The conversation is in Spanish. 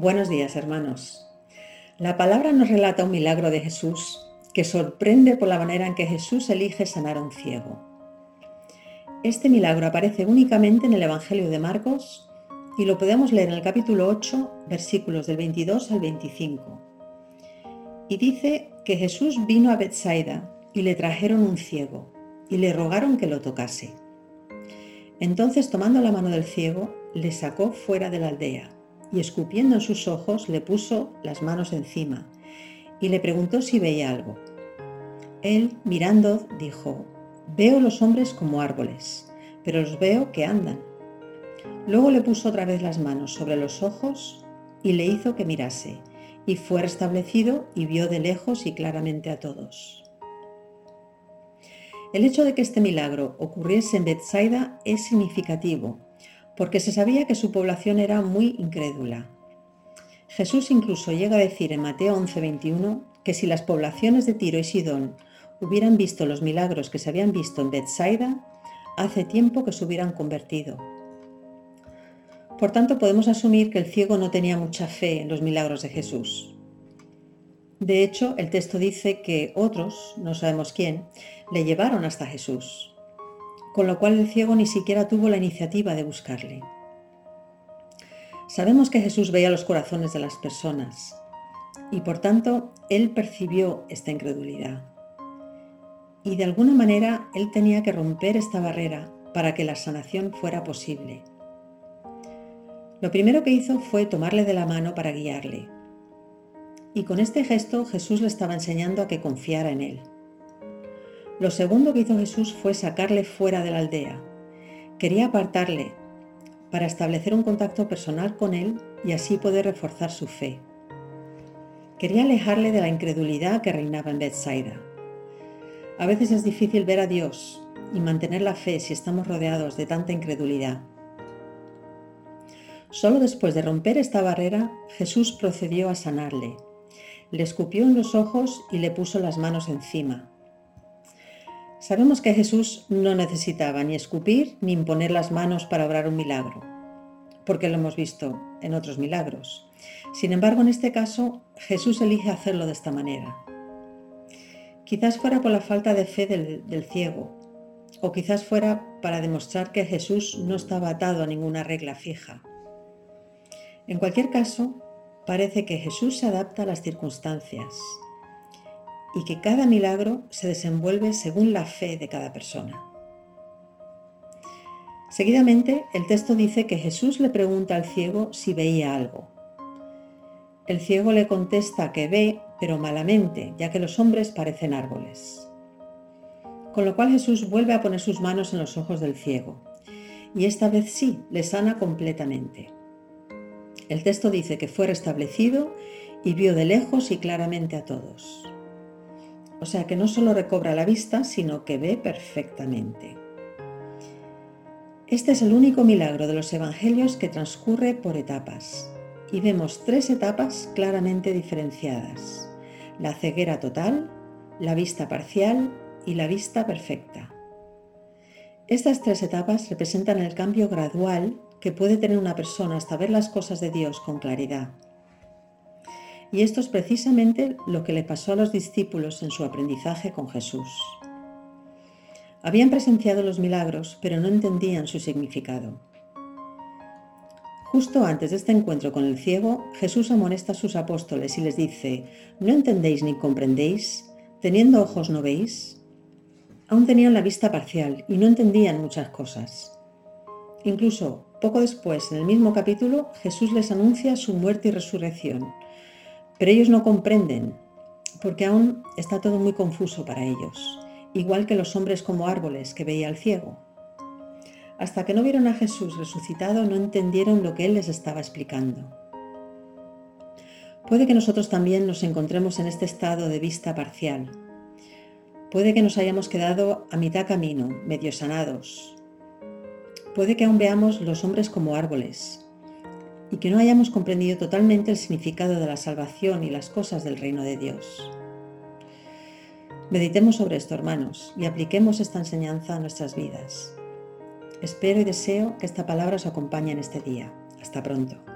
Buenos días, hermanos. La palabra nos relata un milagro de Jesús que sorprende por la manera en que Jesús elige sanar a un ciego. Este milagro aparece únicamente en el Evangelio de Marcos y lo podemos leer en el capítulo 8, versículos del 22 al 25. Y dice que Jesús vino a Bethsaida y le trajeron un ciego y le rogaron que lo tocase. Entonces, tomando la mano del ciego, le sacó fuera de la aldea y escupiendo en sus ojos le puso las manos encima y le preguntó si veía algo. Él, mirando, dijo, Veo los hombres como árboles, pero los veo que andan. Luego le puso otra vez las manos sobre los ojos y le hizo que mirase, y fue restablecido y vio de lejos y claramente a todos. El hecho de que este milagro ocurriese en Bethsaida es significativo, porque se sabía que su población era muy incrédula. Jesús incluso llega a decir en Mateo 11:21 que si las poblaciones de Tiro y Sidón hubieran visto los milagros que se habían visto en Bethsaida, hace tiempo que se hubieran convertido. Por tanto, podemos asumir que el ciego no tenía mucha fe en los milagros de Jesús. De hecho, el texto dice que otros, no sabemos quién, le llevaron hasta Jesús, con lo cual el ciego ni siquiera tuvo la iniciativa de buscarle. Sabemos que Jesús veía los corazones de las personas y por tanto él percibió esta incredulidad y de alguna manera él tenía que romper esta barrera para que la sanación fuera posible. Lo primero que hizo fue tomarle de la mano para guiarle. Y con este gesto Jesús le estaba enseñando a que confiara en él. Lo segundo que hizo Jesús fue sacarle fuera de la aldea. Quería apartarle para establecer un contacto personal con él y así poder reforzar su fe. Quería alejarle de la incredulidad que reinaba en Bethsaida. A veces es difícil ver a Dios y mantener la fe si estamos rodeados de tanta incredulidad. Solo después de romper esta barrera, Jesús procedió a sanarle. Le escupió en los ojos y le puso las manos encima. Sabemos que Jesús no necesitaba ni escupir ni imponer las manos para obrar un milagro, porque lo hemos visto en otros milagros. Sin embargo, en este caso, Jesús elige hacerlo de esta manera. Quizás fuera por la falta de fe del, ciego, o quizás fuera para demostrar que Jesús no estaba atado a ninguna regla fija. En cualquier caso, parece que Jesús se adapta a las circunstancias y que cada milagro se desenvuelve según la fe de cada persona. Seguidamente, el texto dice que Jesús le pregunta al ciego si veía algo. El ciego le contesta que ve, pero malamente, ya que los hombres parecen árboles. Con lo cual Jesús vuelve a poner sus manos en los ojos del ciego, y esta vez sí, le sana completamente. El texto dice que fue restablecido y vio de lejos y claramente a todos. O sea que no solo recobra la vista, sino que ve perfectamente. Este es el único milagro de los evangelios que transcurre por etapas, y vemos tres etapas claramente diferenciadas la ceguera total, la vista parcial y la vista perfecta. Estas tres etapas representan el cambio gradual que puede tener una persona hasta ver las cosas de Dios con claridad. Y esto es precisamente lo que le pasó a los discípulos en su aprendizaje con Jesús. Habían presenciado los milagros, pero no entendían su significado. Justo antes de este encuentro con el ciego, Jesús amonesta a sus apóstoles y les dice, ¿no entendéis ni comprendéis? ¿Teniendo ojos no veis? Aún tenían la vista parcial y no entendían muchas cosas. Incluso, poco después, en el mismo capítulo, Jesús les anuncia su muerte y resurrección. Pero ellos no comprenden, porque aún está todo muy confuso para ellos, igual que los hombres como árboles que veía el ciego. Hasta que no vieron a Jesús resucitado no entendieron lo que Él les estaba explicando. Puede que nosotros también nos encontremos en este estado de vista parcial. Puede que nos hayamos quedado a mitad camino, medio sanados. Puede que aún veamos los hombres como árboles y que no hayamos comprendido totalmente el significado de la salvación y las cosas del reino de Dios. Meditemos sobre esto, hermanos, y apliquemos esta enseñanza a nuestras vidas. Espero y deseo que esta palabra os acompañe en este día. Hasta pronto.